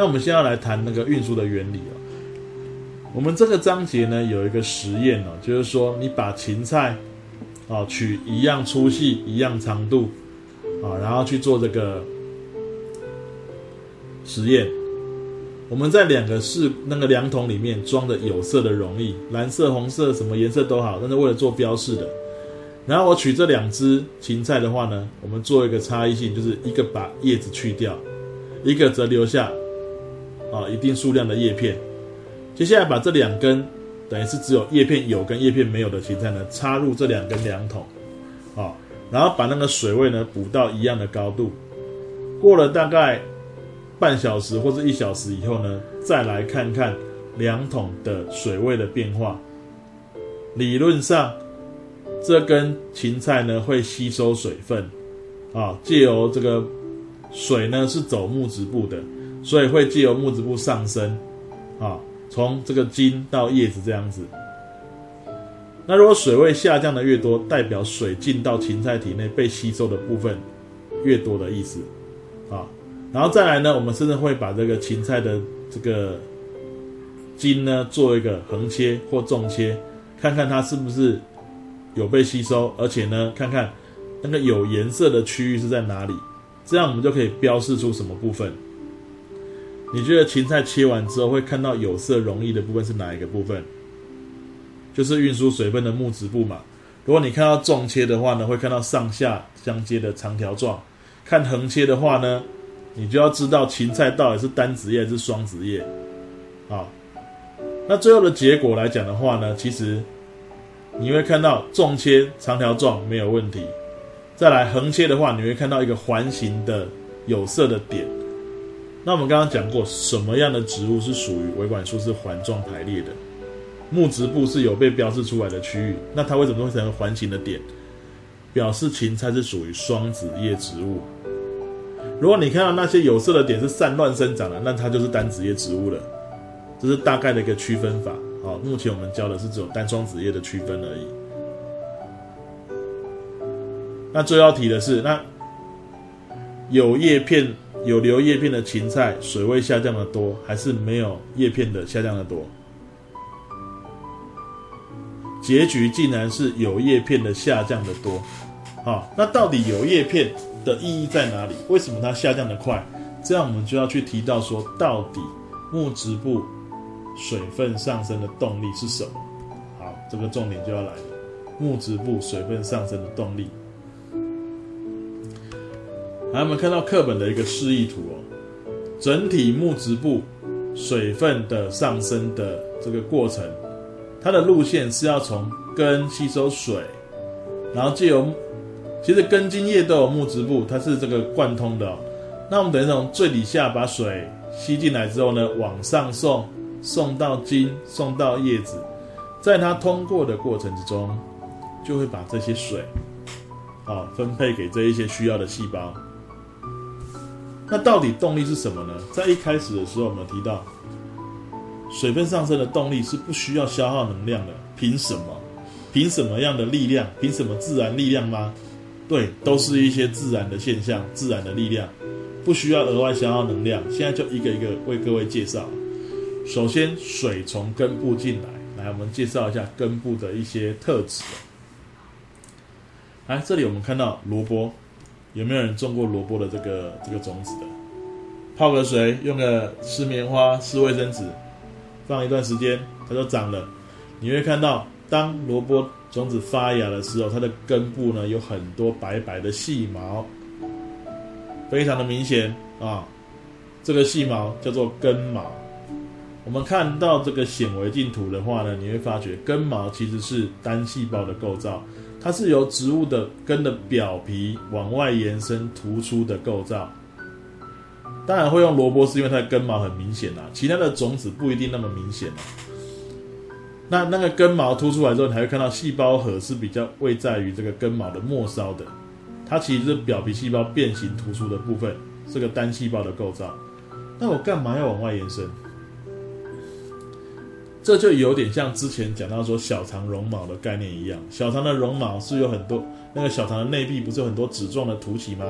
那我们现在来谈那个运输的原理哦。我们这个章节呢有一个实验哦，就是说你把芹菜啊取一样粗细、一样长度啊，然后去做这个实验。我们在两个是那个量筒里面装的有色的溶液，蓝色、红色什么颜色都好，但是为了做标示的。然后我取这两只芹菜的话呢，我们做一个差异性，就是一个把叶子去掉，一个则留下啊一定数量的叶片。接下来把这两根等于是只有叶片有跟叶片没有的芹菜呢，插入这两根量筒，啊，然后把那个水位呢补到一样的高度。过了大概。半小时或者一小时以后呢，再来看看量桶的水位的变化。理论上，这根芹菜呢会吸收水分，啊，借由这个水呢是走木质部的，所以会借由木质部上升，啊，从这个茎到叶子这样子。那如果水位下降的越多，代表水进到芹菜体内被吸收的部分越多的意思，啊。然后再来呢，我们甚至会把这个芹菜的这个茎呢做一个横切或纵切，看看它是不是有被吸收，而且呢，看看那个有颜色的区域是在哪里，这样我们就可以标示出什么部分。你觉得芹菜切完之后会看到有色容易的部分是哪一个部分？就是运输水分的木质部嘛。如果你看到纵切的话呢，会看到上下相接的长条状；看横切的话呢？你就要知道芹菜到底是单子叶还是双子叶，啊，那最后的结果来讲的话呢，其实你会看到纵切长条状没有问题，再来横切的话，你会看到一个环形的有色的点。那我们刚刚讲过，什么样的植物是属于维管束是环状排列的？木质部是有被标示出来的区域，那它为什么会成为环形的点？表示芹菜是属于双子叶植物。如果你看到那些有色的点是散乱生长的，那它就是单子叶植物了。这是大概的一个区分法。好，目前我们教的是只有单双子叶的区分而已。那最要提的是，那有叶片、有留叶片的芹菜，水位下降的多，还是没有叶片的下降的多？结局竟然是有叶片的下降的多。好，那到底有叶片？的意义在哪里？为什么它下降的快？这样我们就要去提到说，到底木质部水分上升的动力是什么？好，这个重点就要来了。木质部水分上升的动力。好，我们看到课本的一个示意图哦，整体木质部水分的上升的这个过程，它的路线是要从根吸收水，然后借由其实根茎叶都有木质部，它是这个贯通的。那我们等于从最底下把水吸进来之后呢，往上送，送到茎，送到叶子，在它通过的过程之中，就会把这些水，啊，分配给这一些需要的细胞。那到底动力是什么呢？在一开始的时候，我们提到，水分上升的动力是不需要消耗能量的。凭什么？凭什么样的力量？凭什么自然力量吗？对，都是一些自然的现象、自然的力量，不需要额外消耗能量。现在就一个一个为各位介绍。首先，水从根部进来，来，我们介绍一下根部的一些特质。来，这里我们看到萝卜，有没有人种过萝卜的这个这个种子的？泡个水，用个湿棉花、湿卫生纸，放一段时间，它就长了。你会看到，当萝卜。种子发芽的时候，它的根部呢有很多白白的细毛，非常的明显啊。这个细毛叫做根毛。我们看到这个显微镜图的话呢，你会发觉根毛其实是单细胞的构造，它是由植物的根的表皮往外延伸突出的构造。当然会用萝卜，是因为它的根毛很明显啊，其他的种子不一定那么明显啊。那那个根毛凸出来之后，你还会看到细胞核是比较位在于这个根毛的末梢的，它其实是表皮细胞变形突出的部分，是个单细胞的构造。那我干嘛要往外延伸？这就有点像之前讲到说小肠绒毛的概念一样，小肠的绒毛是有很多，那个小肠的内壁不是有很多脂状的凸起吗？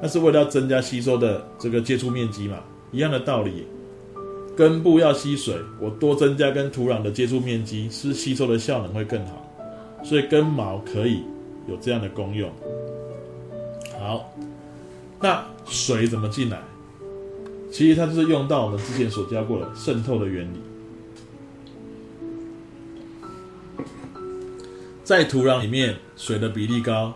那是为了要增加吸收的这个接触面积嘛。一样的道理。根部要吸水，我多增加跟土壤的接触面积，是吸收的效能会更好，所以根毛可以有这样的功用。好，那水怎么进来？其实它就是用到我们之前所教过的渗透的原理。在土壤里面，水的比例高；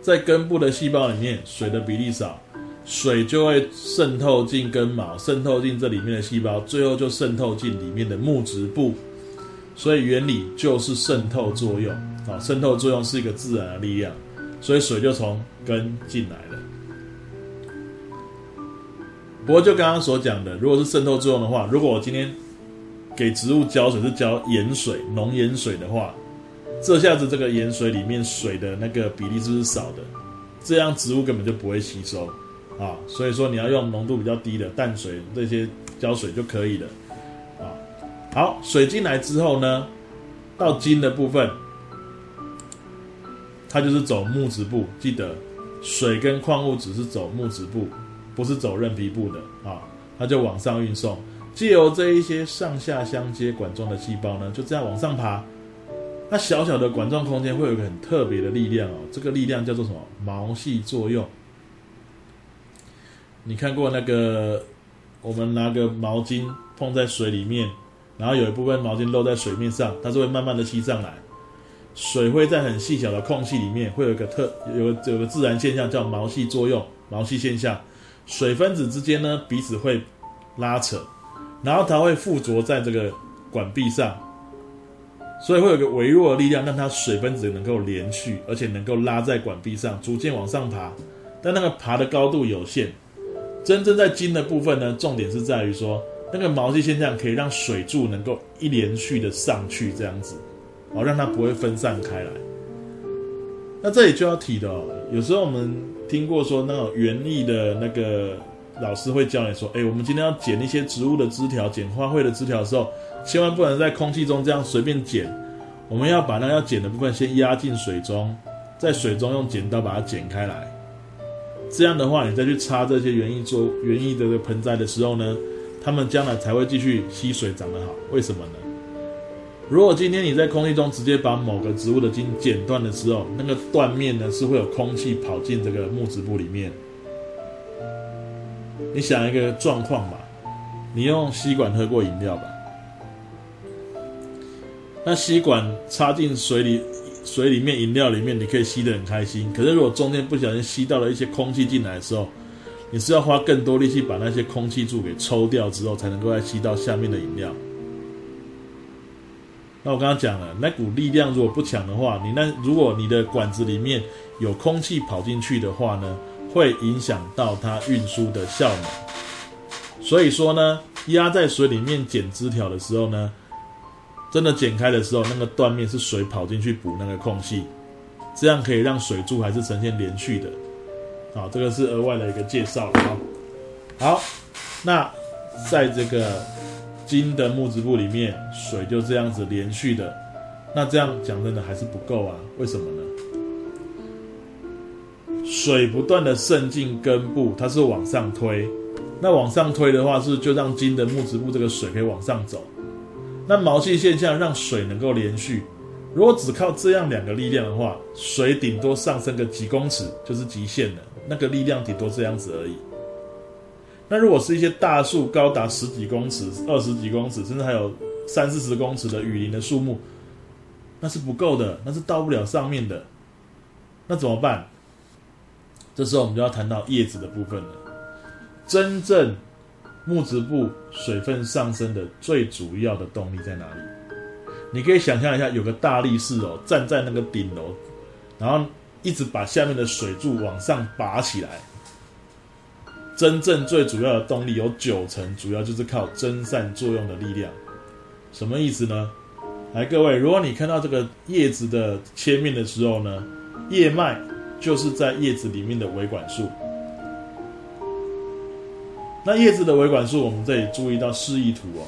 在根部的细胞里面，水的比例少。水就会渗透进根毛，渗透进这里面的细胞，最后就渗透进里面的木质部。所以原理就是渗透作用啊，渗透作用是一个自然的力量，所以水就从根进来了。不过就刚刚所讲的，如果是渗透作用的话，如果我今天给植物浇水是浇盐水、浓盐水的话，这下子这个盐水里面水的那个比例是不是少的？这样植物根本就不会吸收。啊，所以说你要用浓度比较低的淡水这些浇水就可以了。啊，好，水进来之后呢，到茎的部分，它就是走木质部。记得，水跟矿物质是走木质部，不是走韧皮部的啊。它就往上运送，借由这一些上下相接管状的细胞呢，就这样往上爬。那小小的管状空间会有一个很特别的力量哦，这个力量叫做什么？毛细作用。你看过那个？我们拿个毛巾碰在水里面，然后有一部分毛巾漏在水面上，它是会慢慢的吸上来。水会在很细小的空隙里面，会有一个特有有个自然现象叫毛细作用，毛细现象。水分子之间呢彼此会拉扯，然后它会附着在这个管壁上，所以会有个微弱的力量让它水分子能够连续，而且能够拉在管壁上，逐渐往上爬。但那个爬的高度有限。真正在茎的部分呢，重点是在于说，那个毛细现象可以让水柱能够一连续的上去，这样子，哦，让它不会分散开来。那这里就要提的哦，有时候我们听过说，那种园艺的那个老师会教你说，哎，我们今天要剪一些植物的枝条，剪花卉的枝条的时候，千万不能在空气中这样随便剪，我们要把那要剪的部分先压进水中，在水中用剪刀把它剪开来。这样的话，你再去插这些园艺做园艺的这个盆栽的时候呢，它们将来才会继续吸水长得好。为什么呢？如果今天你在空气中直接把某个植物的茎剪断的时候，那个断面呢是会有空气跑进这个木质部里面。你想一个状况吧，你用吸管喝过饮料吧？那吸管插进水里。水里面、饮料里面，你可以吸得很开心。可是如果中间不小心吸到了一些空气进来的时候，你是要花更多力气把那些空气柱给抽掉之后，才能够再吸到下面的饮料。那我刚刚讲了，那股力量如果不强的话，你那如果你的管子里面有空气跑进去的话呢，会影响到它运输的效能。所以说呢，压在水里面剪枝条的时候呢。真的剪开的时候，那个断面是水跑进去补那个空隙，这样可以让水柱还是呈现连续的。好，这个是额外的一个介绍了。好，那在这个金的木质部里面，水就这样子连续的。那这样讲真的还是不够啊？为什么呢？水不断的渗进根部，它是往上推。那往上推的话，是就让金的木质部这个水可以往上走。那毛细现象让水能够连续，如果只靠这样两个力量的话，水顶多上升个几公尺就是极限了。那个力量顶多这样子而已。那如果是一些大树，高达十几公尺、二十几公尺，甚至还有三四十公尺的雨林的树木，那是不够的，那是到不了上面的。那怎么办？这时候我们就要谈到叶子的部分了。真正。木质部水分上升的最主要的动力在哪里？你可以想象一下，有个大力士哦，站在那个顶楼，然后一直把下面的水柱往上拔起来。真正最主要的动力有九成，主要就是靠蒸散作用的力量。什么意思呢？来，各位，如果你看到这个叶子的切面的时候呢，叶脉就是在叶子里面的维管束。那叶子的维管束，我们这里注意到示意图哦。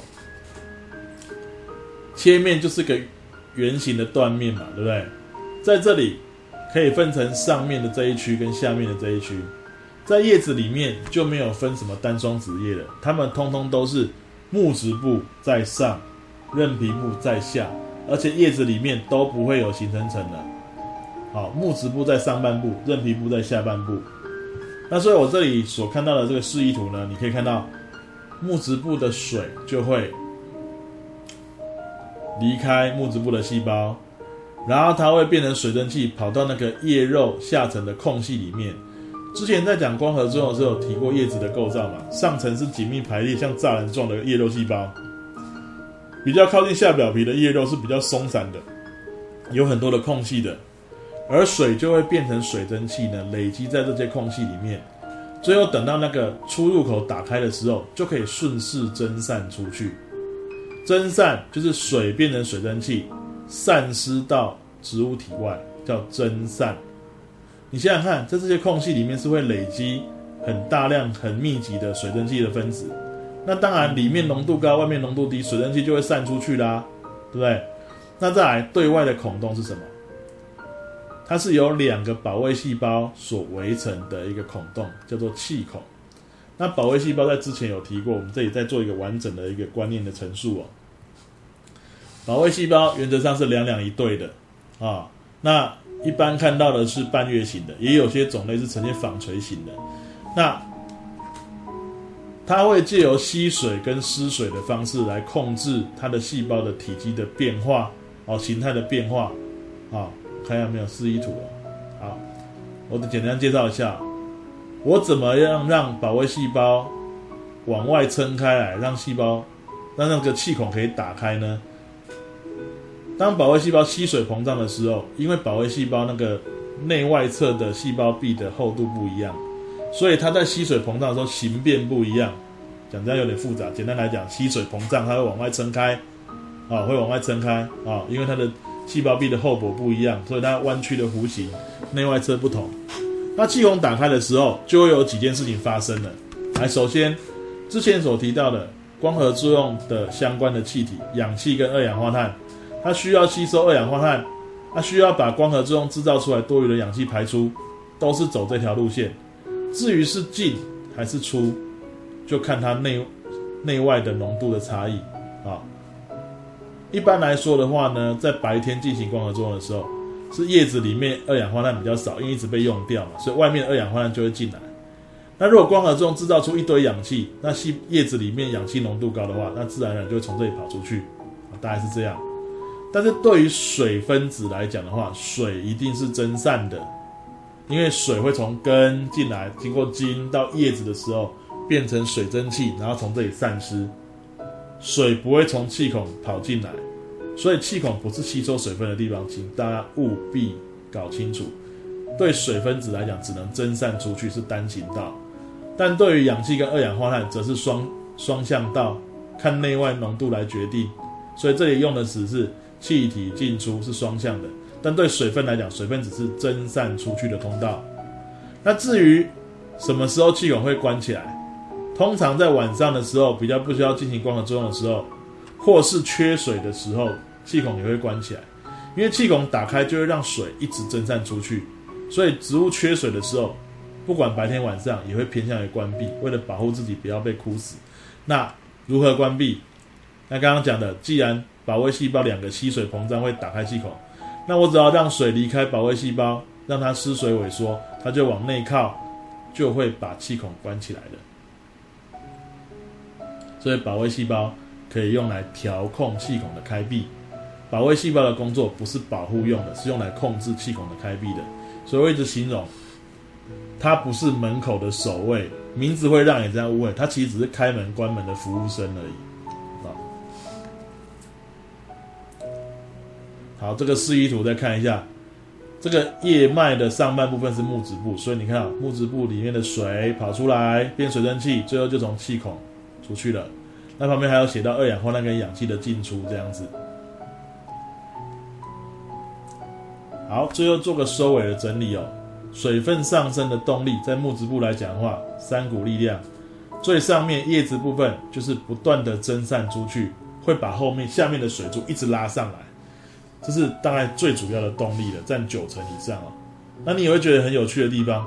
切面就是个圆形的断面嘛，对不对？在这里可以分成上面的这一区跟下面的这一区。在叶子里面就没有分什么单双子叶了，它们通通都是木质部在上，韧皮部在下，而且叶子里面都不会有形成层的。好，木质部在上半部，韧皮部在下半部。那所以我这里所看到的这个示意图呢，你可以看到木质部的水就会离开木质部的细胞，然后它会变成水蒸气跑到那个叶肉下层的空隙里面。之前在讲光合作用的时候，有提过叶子的构造嘛？上层是紧密排列，像栅栏状的叶肉细胞，比较靠近下表皮的叶肉是比较松散的，有很多的空隙的，而水就会变成水蒸气呢，累积在这些空隙里面，最后等到那个出入口打开的时候，就可以顺势蒸散出去。蒸散就是水变成水蒸气，散失到植物体外，叫蒸散。你想想看，在这些空隙里面是会累积很大量、很密集的水蒸气的分子。那当然，里面浓度高，外面浓度低，水蒸气就会散出去啦，对不对？那再来，对外的孔洞是什么？它是由两个保卫细胞所围成的一个孔洞，叫做气孔。那保卫细胞在之前有提过，我们这里再做一个完整的一个观念的陈述哦。保卫细胞原则上是两两一对的啊，那。一般看到的是半月形的，也有些种类是呈现纺锤形的。那它会借由吸水跟失水的方式来控制它的细胞的体积的变化哦，形态的变化。好，看一下没有示意图哦。好，我简单介绍一下，我怎么样让保卫细胞往外撑开来，让细胞让那个气孔可以打开呢？当保卫细胞吸水膨胀的时候，因为保卫细胞那个内外侧的细胞壁的厚度不一样，所以它在吸水膨胀的时候形变不一样。讲这样有点复杂，简单来讲，吸水膨胀它会往外撑开，啊，会往外撑开啊，因为它的细胞壁的厚薄不一样，所以它弯曲的弧形内外侧不同。那气孔打开的时候，就会有几件事情发生了。来，首先之前所提到的光合作用的相关的气体，氧气跟二氧化碳。它需要吸收二氧化碳，它需要把光合作用制造出来多余的氧气排出，都是走这条路线。至于是进还是出，就看它内内外的浓度的差异啊。一般来说的话呢，在白天进行光合作用的时候，是叶子里面二氧化碳比较少，因为一直被用掉嘛，所以外面二氧化碳就会进来。那如果光合作用制造出一堆氧气，那细叶子里面氧气浓度高的话，那自然而然就会从这里跑出去，大概是这样。但是对于水分子来讲的话，水一定是蒸散的，因为水会从根进来，经过茎到叶子的时候变成水蒸气，然后从这里散失。水不会从气孔跑进来，所以气孔不是吸收水分的地方，请大家务必搞清楚。对水分子来讲，只能蒸散出去是单行道，但对于氧气跟二氧化碳则是双双向道，看内外浓度来决定。所以这里用的词是。气体进出是双向的，但对水分来讲，水分只是蒸散出去的通道。那至于什么时候气孔会关起来，通常在晚上的时候，比较不需要进行光合作用的时候，或是缺水的时候，气孔也会关起来。因为气孔打开就会让水一直蒸散出去，所以植物缺水的时候，不管白天晚上也会偏向于关闭，为了保护自己不要被枯死。那如何关闭？那刚刚讲的，既然保卫细胞两个吸水膨胀会打开气孔，那我只要让水离开保卫细胞，让它失水萎缩，它就往内靠，就会把气孔关起来的。所以保卫细胞可以用来调控气孔的开闭。保卫细胞的工作不是保护用的，是用来控制气孔的开闭的。所以我一直形容，它不是门口的守卫，名字会让你这样误会，它其实只是开门关门的服务生而已。好，这个示意图再看一下，这个叶脉的上半部分是木质部，所以你看啊木质部里面的水跑出来变水蒸气，最后就从气孔出去了。那旁边还有写到二氧化碳跟氧气的进出这样子。好，最后做个收尾的整理哦。水分上升的动力，在木质部来讲的话，三股力量，最上面叶子部分就是不断的蒸散出去，会把后面下面的水柱一直拉上来。这是大概最主要的动力了，占九成以上哦。那你也会觉得很有趣的地方，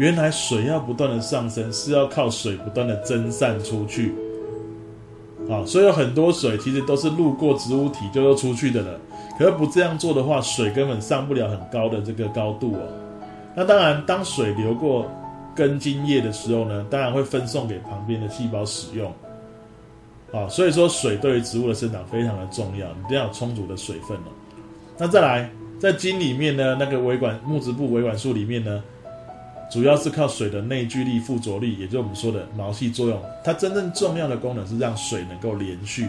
原来水要不断的上升，是要靠水不断的蒸散出去。啊，所以有很多水其实都是路过植物体就又出去的了。可是不这样做的话，水根本上不了很高的这个高度哦。那当然，当水流过根茎叶的时候呢，当然会分送给旁边的细胞使用。啊，所以说水对于植物的生长非常的重要，一定要充足的水分哦。那再来，在茎里面呢，那个维管木质部维管束里面呢。主要是靠水的内聚力、附着力，也就是我们说的毛细作用。它真正重要的功能是让水能够连续，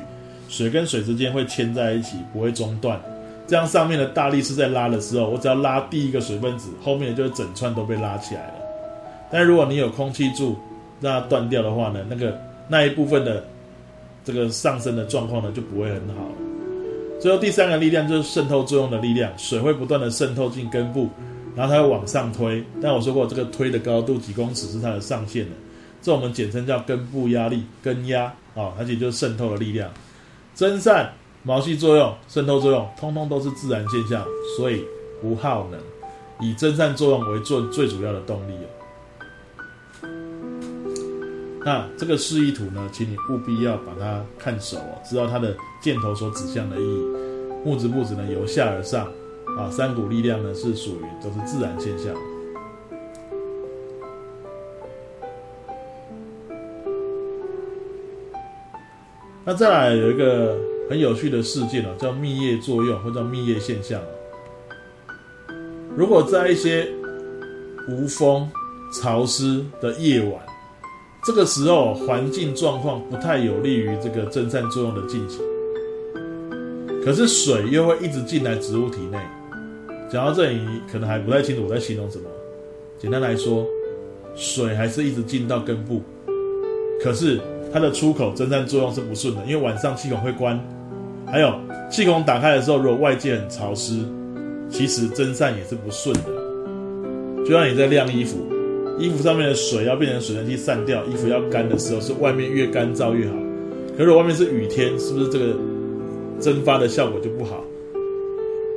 水跟水之间会牵在一起，不会中断。这样上面的大力是在拉的时候，我只要拉第一个水分子，后面就整串都被拉起来了。但如果你有空气柱让它断掉的话呢，那个那一部分的这个上升的状况呢就不会很好。最后第三个力量就是渗透作用的力量，水会不断的渗透进根部。然后它会往上推，但我说过，这个推的高度几公尺是它的上限的，这我们简称叫根部压力，根压啊，而且就是渗透的力量，蒸散、毛细作用、渗透作用，通通都是自然现象，所以不耗能，以蒸散作用为做最主要的动力哦。那这个示意图呢，请你务必要把它看熟哦，知道它的箭头所指向的意义，木质布子呢由下而上。啊，三股力量呢是属于都是自然现象。那再来有一个很有趣的事件哦，叫蜜叶作用或叫蜜叶现象。如果在一些无风、潮湿的夜晚，这个时候环境状况不太有利于这个蒸散作用的进行，可是水又会一直进来植物体内。讲到这里，可能还不太清楚我在形容什么。简单来说，水还是一直进到根部，可是它的出口蒸散作用是不顺的，因为晚上气孔会关。还有气孔打开的时候，如果外界很潮湿，其实蒸散也是不顺的。就像你在晾衣服，衣服上面的水要变成水蒸气散掉，衣服要干的时候，是外面越干燥越好。可是外面是雨天，是不是这个蒸发的效果就不好？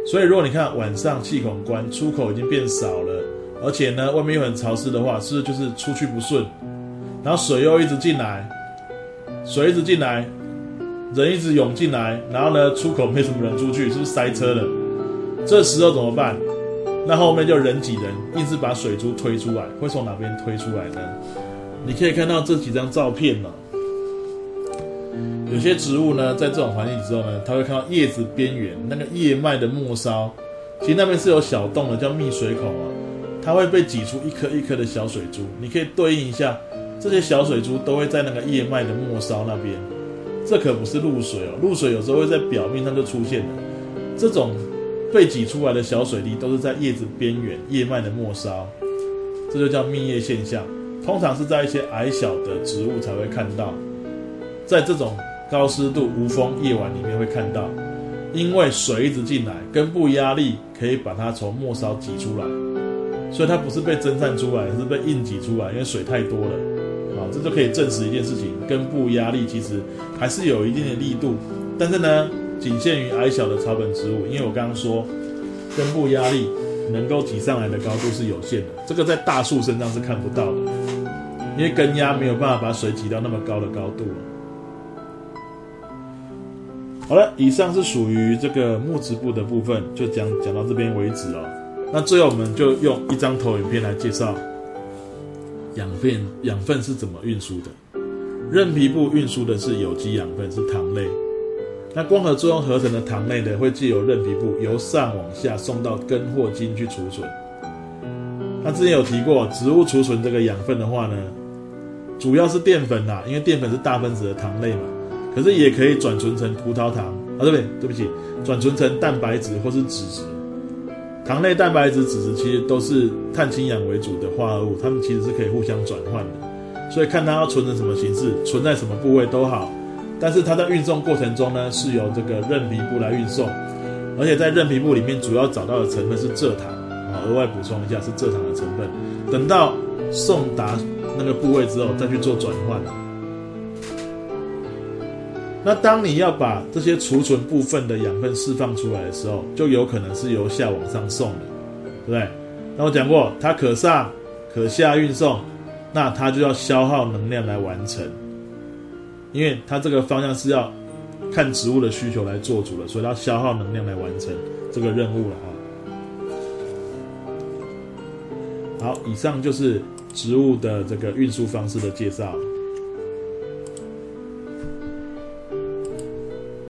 所以，如果你看晚上气孔关，出口已经变少了，而且呢，外面又很潮湿的话，是不是就是出去不顺？然后水又一直进来，水一直进来，人一直涌进来，然后呢，出口没什么人出去，是不是塞车了？这时候怎么办？那后面就人挤人，硬是把水珠推出来，会从哪边推出来呢？你可以看到这几张照片了。有些植物呢，在这种环境之后呢，它会看到叶子边缘那个叶脉的末梢，其实那边是有小洞的，叫密水孔啊，它会被挤出一颗一颗的小水珠。你可以对应一下，这些小水珠都会在那个叶脉的末梢那边。这可不是露水哦，露水有时候会在表面上就出现的。这种被挤出来的小水滴都是在叶子边缘、叶脉的末梢，这就叫密叶现象。通常是在一些矮小的植物才会看到，在这种。高湿度无风夜晚里面会看到，因为水一直进来，根部压力可以把它从末梢挤出来，所以它不是被蒸散出来，是被硬挤出来，因为水太多了。啊，这就可以证实一件事情：根部压力其实还是有一定的力度，但是呢，仅限于矮小的草本植物，因为我刚刚说，根部压力能够挤上来的高度是有限的，这个在大树身上是看不到的，因为根压没有办法把水挤到那么高的高度。好了，以上是属于这个木质部的部分，就讲讲到这边为止哦。那最后我们就用一张投影片来介绍养分，养分是怎么运输的。韧皮部运输的是有机养分，是糖类。那光合作用合成的糖类呢，会借由韧皮部由上往下送到根或茎去储存。那之前有提过，植物储存这个养分的话呢，主要是淀粉啦，因为淀粉是大分子的糖类嘛。可是也可以转存成葡萄糖啊，对不对？对不起，转存成蛋白质或是脂质。糖类、蛋白质、脂质其实都是碳氢氧为主的化合物，它们其实是可以互相转换的。所以看它要存成什么形式，存在什么部位都好。但是它在运送过程中呢，是由这个韧皮部来运送，而且在韧皮部里面主要找到的成分是蔗糖啊。额外补充一下，是蔗糖的成分。等到送达那个部位之后，再去做转换。那当你要把这些储存部分的养分释放出来的时候，就有可能是由下往上送的，对不对？那我讲过，它可上可下运送，那它就要消耗能量来完成，因为它这个方向是要看植物的需求来做主的，所以它消耗能量来完成这个任务了啊。好，以上就是植物的这个运输方式的介绍。